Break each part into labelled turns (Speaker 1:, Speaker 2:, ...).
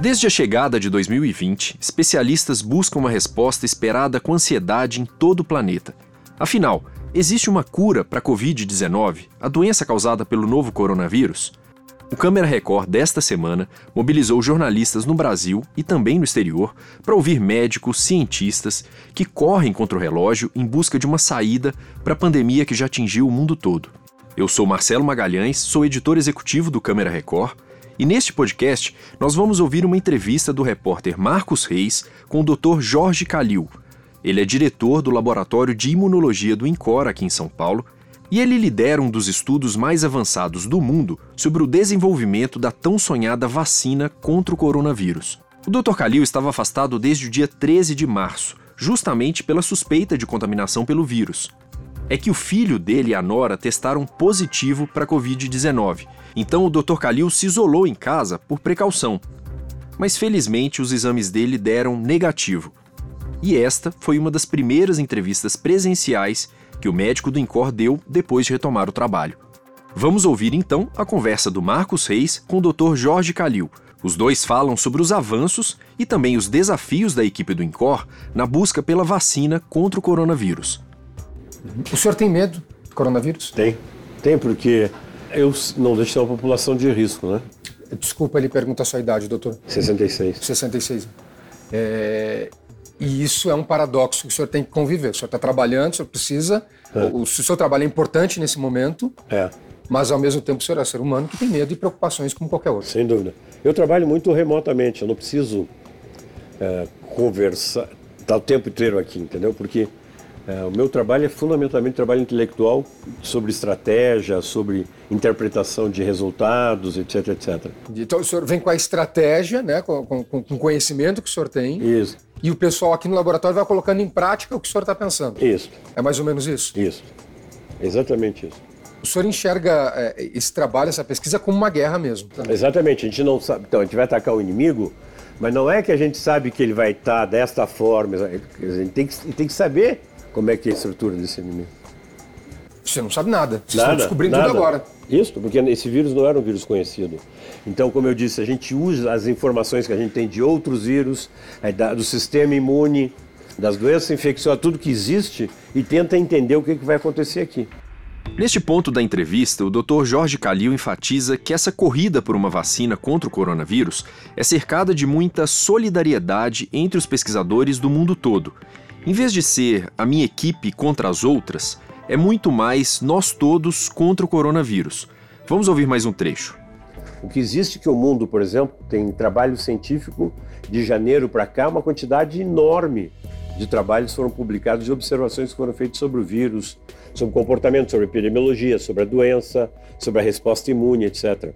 Speaker 1: Desde a chegada de 2020, especialistas buscam uma resposta esperada com ansiedade em todo o planeta. Afinal, existe uma cura para a Covid-19, a doença causada pelo novo coronavírus? O Câmera Record desta semana mobilizou jornalistas no Brasil e também no exterior para ouvir médicos, cientistas que correm contra o relógio em busca de uma saída para a pandemia que já atingiu o mundo todo. Eu sou Marcelo Magalhães, sou editor executivo do Câmera Record, e neste podcast nós vamos ouvir uma entrevista do repórter Marcos Reis com o Dr. Jorge Calil. Ele é diretor do Laboratório de Imunologia do INCOR aqui em São Paulo e ele lidera um dos estudos mais avançados do mundo sobre o desenvolvimento da tão sonhada vacina contra o coronavírus. O Dr. Calil estava afastado desde o dia 13 de março, justamente pela suspeita de contaminação pelo vírus. É que o filho dele e a nora testaram positivo para a Covid-19, então o Dr. Calil se isolou em casa por precaução. Mas felizmente os exames dele deram negativo. E esta foi uma das primeiras entrevistas presenciais que o médico do INCOR deu depois de retomar o trabalho. Vamos ouvir então a conversa do Marcos Reis com o Dr. Jorge Calil. Os dois falam sobre os avanços e também os desafios da equipe do INCOR na busca pela vacina contra o coronavírus.
Speaker 2: O senhor tem medo do coronavírus?
Speaker 3: Tem. Tem, porque eu não deixo a população de risco, né?
Speaker 2: Desculpa, ele pergunta a sua idade, doutor.
Speaker 3: 66.
Speaker 2: 66. É, e isso é um paradoxo que o senhor tem que conviver. O senhor está trabalhando, o senhor precisa. É. O, o seu trabalho é importante nesse momento.
Speaker 3: É.
Speaker 2: Mas ao mesmo tempo o senhor é ser humano que tem medo e preocupações como qualquer outro.
Speaker 3: Sem dúvida. Eu trabalho muito remotamente, eu não preciso é, conversar, estar o tempo inteiro aqui, entendeu? Porque é, o meu trabalho é fundamentalmente trabalho intelectual sobre estratégia, sobre interpretação de resultados, etc, etc.
Speaker 2: Então o senhor vem com a estratégia, né, com, com, com o conhecimento que o senhor tem.
Speaker 3: Isso.
Speaker 2: E o pessoal aqui no laboratório vai colocando em prática o que o senhor está pensando.
Speaker 3: Isso.
Speaker 2: É mais ou menos isso?
Speaker 3: Isso. Exatamente isso.
Speaker 2: O senhor enxerga é, esse trabalho, essa pesquisa, como uma guerra mesmo?
Speaker 3: Também. Exatamente. A gente não sabe. Então, a gente vai atacar o inimigo, mas não é que a gente sabe que ele vai estar desta forma. A gente tem que, tem que saber como é que é a estrutura desse inimigo.
Speaker 2: Você não sabe nada. Vocês
Speaker 3: nada,
Speaker 2: estão descobrindo
Speaker 3: nada.
Speaker 2: tudo agora.
Speaker 3: Isso, porque esse vírus não era um vírus conhecido. Então, como eu disse, a gente usa as informações que a gente tem de outros vírus, é, do sistema imune, das doenças infecciosas, tudo que existe, e tenta entender o que, que vai acontecer aqui.
Speaker 1: Neste ponto da entrevista, o Dr. Jorge Calil enfatiza que essa corrida por uma vacina contra o coronavírus é cercada de muita solidariedade entre os pesquisadores do mundo todo. Em vez de ser a minha equipe contra as outras, é muito mais nós todos contra o coronavírus. Vamos ouvir mais um trecho.
Speaker 3: O que existe que o mundo, por exemplo, tem trabalho científico de janeiro para cá, uma quantidade enorme de trabalhos foram publicados de observações que foram feitas sobre o vírus, sobre o comportamento, sobre a epidemiologia, sobre a doença, sobre a resposta imune, etc.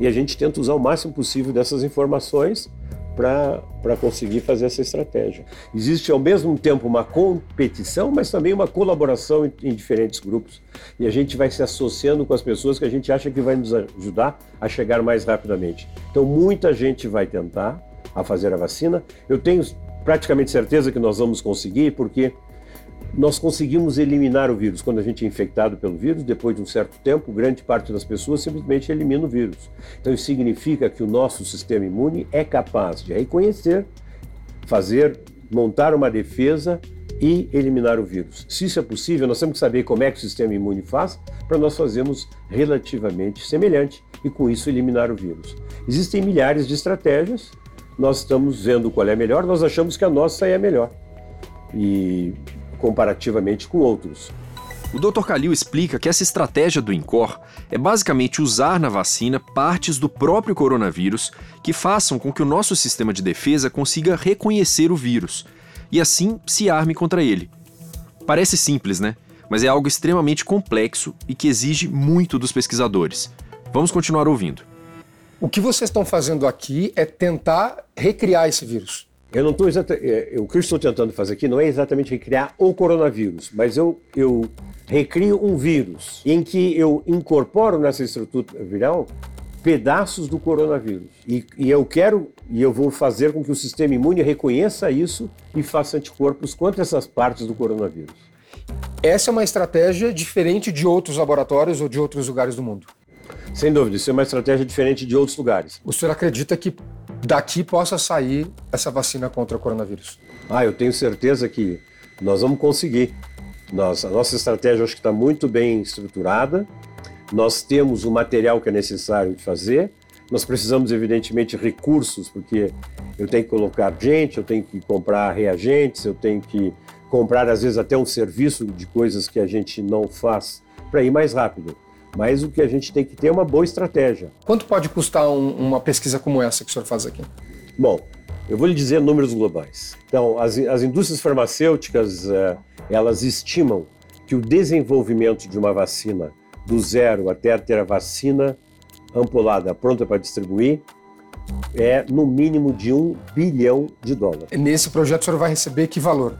Speaker 3: E a gente tenta usar o máximo possível dessas informações para conseguir fazer essa estratégia. Existe ao mesmo tempo uma competição, mas também uma colaboração em, em, diferentes grupos. E a gente vai se associando com as pessoas que a gente acha que vai nos ajudar a chegar mais rapidamente. Então, muita gente vai tentar a fazer a vacina. Eu tenho praticamente certeza que nós vamos conseguir, porque nós conseguimos eliminar o vírus. Quando a gente é infectado pelo vírus, depois de um certo tempo, grande parte das pessoas simplesmente elimina o vírus. Então, isso significa que o nosso sistema imune é capaz de reconhecer, fazer, montar uma defesa e eliminar o vírus. Se isso é possível, nós temos que saber como é que o sistema imune faz para nós fazermos relativamente semelhante e, com isso, eliminar o vírus. Existem milhares de estratégias, nós estamos vendo qual é a melhor, nós achamos que a nossa é a melhor. E comparativamente com outros.
Speaker 1: O Dr. Calil explica que essa estratégia do INCOR é basicamente usar na vacina partes do próprio coronavírus que façam com que o nosso sistema de defesa consiga reconhecer o vírus e assim se arme contra ele. Parece simples, né? Mas é algo extremamente complexo e que exige muito dos pesquisadores. Vamos continuar ouvindo.
Speaker 2: O que vocês estão fazendo aqui é tentar recriar esse vírus.
Speaker 3: Eu não estou exatamente. É, o que eu estou tentando fazer aqui não é exatamente recriar o coronavírus, mas eu, eu recrio um vírus em que eu incorporo nessa estrutura viral pedaços do coronavírus. E, e, eu quero e eu vou fazer com que o sistema imune reconheça isso e faça anticorpos contra essas partes do coronavírus.
Speaker 2: Essa é uma estratégia diferente de outros laboratórios ou de outros lugares do mundo.
Speaker 3: Sem dúvida, isso é uma estratégia diferente de outros lugares.
Speaker 2: O senhor acredita que daqui possa sair essa vacina contra o coronavírus?
Speaker 3: Ah, eu tenho certeza que nós vamos conseguir. Nós, a nossa estratégia acho que está muito bem estruturada. Nós temos o material que é necessário de fazer. Nós precisamos, evidentemente, recursos, porque eu tenho que colocar gente, eu tenho que comprar reagentes, eu tenho que comprar, às vezes, até um serviço de coisas que a gente não faz para ir mais rápido. Mas o que a gente tem que ter é uma boa estratégia.
Speaker 2: Quanto pode custar um, uma pesquisa como essa que o senhor faz aqui?
Speaker 3: Bom, eu vou lhe dizer números globais. Então, as, as indústrias farmacêuticas, eh, elas estimam que o desenvolvimento de uma vacina do zero até ter a vacina ampulada pronta para distribuir é no mínimo de um bilhão de dólares.
Speaker 2: E nesse projeto o senhor vai receber que valor?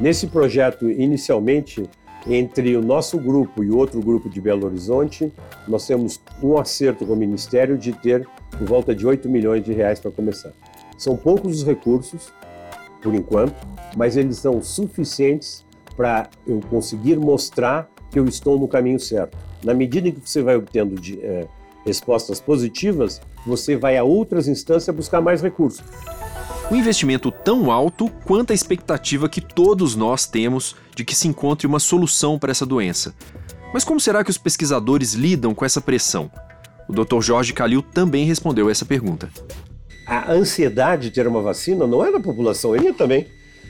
Speaker 3: Nesse projeto, inicialmente, entre o nosso grupo e outro grupo de Belo Horizonte, nós temos um acerto com o Ministério de ter por volta de 8 milhões de reais para começar. São poucos os recursos, por enquanto, mas eles são suficientes para eu conseguir mostrar que eu estou no caminho certo. Na medida em que você vai obtendo de, é, respostas positivas, você vai a outras instâncias buscar mais recursos.
Speaker 1: Um investimento tão alto quanto a expectativa que todos nós temos de que se encontre uma solução para essa doença. Mas como será que os pesquisadores lidam com essa pressão? O Dr. Jorge Calil também respondeu essa pergunta.
Speaker 3: A ansiedade de ter uma vacina não é da população, é minha também.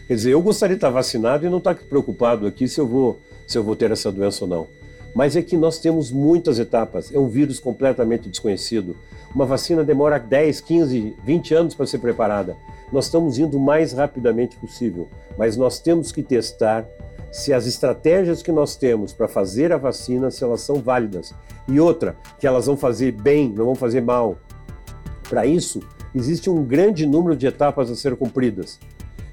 Speaker 3: Quer dizer, eu gostaria de estar vacinado e não estar preocupado aqui se eu vou, se eu vou ter essa doença ou não. Mas é que nós temos muitas etapas. É um vírus completamente desconhecido. Uma vacina demora 10, 15, 20 anos para ser preparada. Nós estamos indo o mais rapidamente possível, mas nós temos que testar se as estratégias que nós temos para fazer a vacina, se elas são válidas. E outra, que elas vão fazer bem, não vão fazer mal. Para isso, existe um grande número de etapas a ser cumpridas.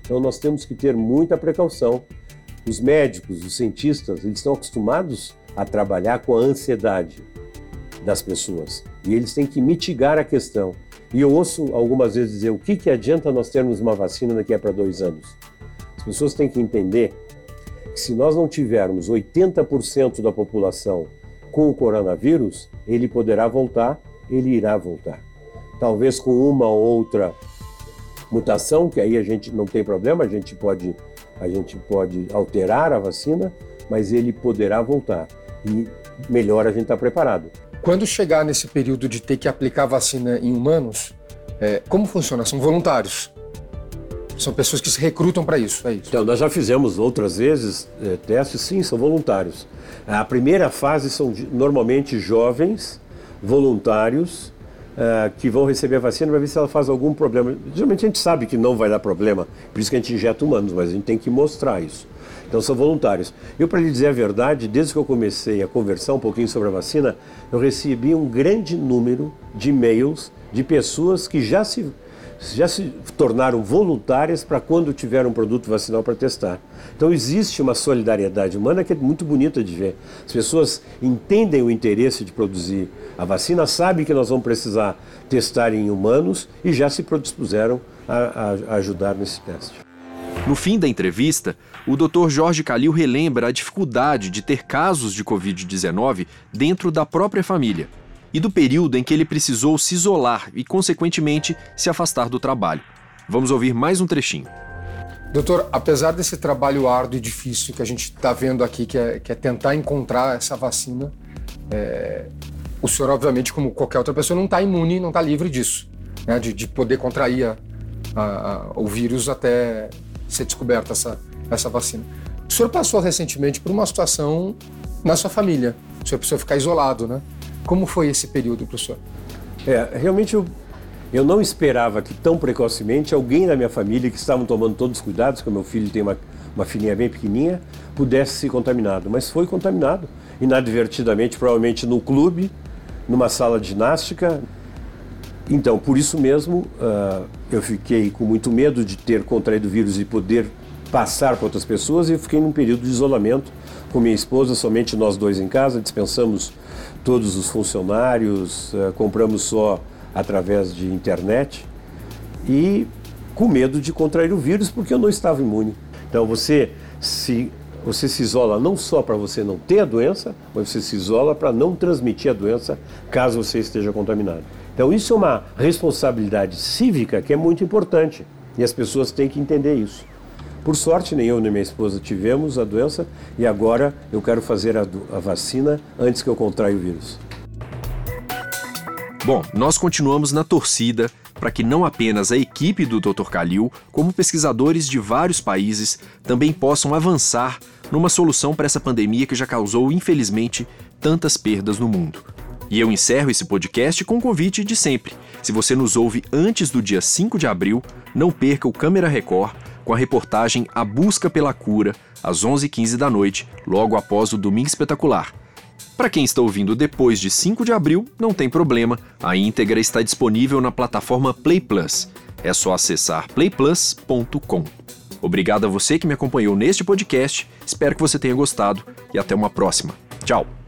Speaker 3: Então nós temos que ter muita precaução. Os médicos, os cientistas, eles estão acostumados a trabalhar com a ansiedade das pessoas. E eles têm que mitigar a questão. E eu ouço algumas vezes dizer: o que, que adianta nós termos uma vacina daqui a para dois anos? As pessoas têm que entender que se nós não tivermos 80% da população com o coronavírus, ele poderá voltar, ele irá voltar. Talvez com uma ou outra mutação, que aí a gente não tem problema, a gente pode, a gente pode alterar a vacina, mas ele poderá voltar. E melhor a gente estar tá preparado.
Speaker 2: Quando chegar nesse período de ter que aplicar vacina em humanos, é, como funciona? São voluntários. São pessoas que se recrutam para isso, é isso?
Speaker 3: Então, nós já fizemos outras vezes é, testes, sim, são voluntários. A primeira fase são normalmente jovens, voluntários, uh, que vão receber a vacina para ver se ela faz algum problema. Geralmente a gente sabe que não vai dar problema, por isso que a gente injeta humanos, mas a gente tem que mostrar isso. Então são voluntários. Eu, para lhe dizer a verdade, desde que eu comecei a conversar um pouquinho sobre a vacina, eu recebi um grande número de e-mails de pessoas que já se, já se tornaram voluntárias para quando tiver um produto vacinal para testar. Então existe uma solidariedade humana que é muito bonita de ver. As pessoas entendem o interesse de produzir a vacina, sabem que nós vamos precisar testar em humanos e já se predispuseram a, a, ajudar nesse teste.
Speaker 1: No fim da entrevista, o Dr. Jorge Calil relembra a dificuldade de ter casos de Covid-19 dentro da própria família e do período em que ele precisou se isolar e, consequentemente, se afastar do trabalho. Vamos ouvir mais um trechinho.
Speaker 2: Doutor, apesar desse trabalho árduo e difícil que a gente está vendo aqui, que é, que é, tentar encontrar essa vacina, é, o senhor, obviamente, como qualquer outra pessoa, não está imune, não está livre disso, né, de, de poder contrair a, a, a, o vírus até ser descoberta essa, essa vacina. O senhor passou recentemente por uma situação na sua família. O senhor precisou ficar isolado, né? Como foi esse período para o senhor?
Speaker 3: É, realmente eu, eu não esperava que tão precocemente alguém da minha família que estavam tomando todos os cuidados, que o meu filho tem uma, uma filhinha bem pequenininha, pudesse ser contaminado. Mas foi contaminado, inadvertidamente, provavelmente no clube, numa sala de ginástica, então, por isso mesmo, uh, eu fiquei com muito medo de ter contraído o vírus e poder passar para outras pessoas e fiquei num período de isolamento com minha esposa, somente nós dois em casa, dispensamos todos os funcionários, uh, compramos só através de internet e com medo de contrair o vírus porque eu não estava imune. Então, você se Você se isola não só para você não ter a doença, mas você se isola para não transmitir a doença caso você esteja contaminado. Então, isso é uma responsabilidade cívica que é muito importante e as pessoas têm que entender isso. Por sorte, nem eu nem minha esposa tivemos a doença e agora eu quero fazer a, a vacina antes que eu contraia o vírus.
Speaker 1: Bom, nós continuamos na torcida para que não apenas a equipe do Dr. Kalil, como pesquisadores de vários países também possam avançar numa solução para essa pandemia que já causou, infelizmente, tantas perdas no mundo. E eu encerro esse podcast com o convite de sempre. Se você nos ouve antes do dia 5 de abril, não perca o Câmera Record com a reportagem A Busca pela Cura, às 11h15 da noite, logo após o Domingo Espetacular. Para quem está ouvindo depois de 5 de abril, não tem problema, a íntegra está disponível na plataforma Play Plus. É só acessar playplus.com. Obrigado a você que me acompanhou neste podcast, espero que você tenha gostado e até uma próxima. Tchau!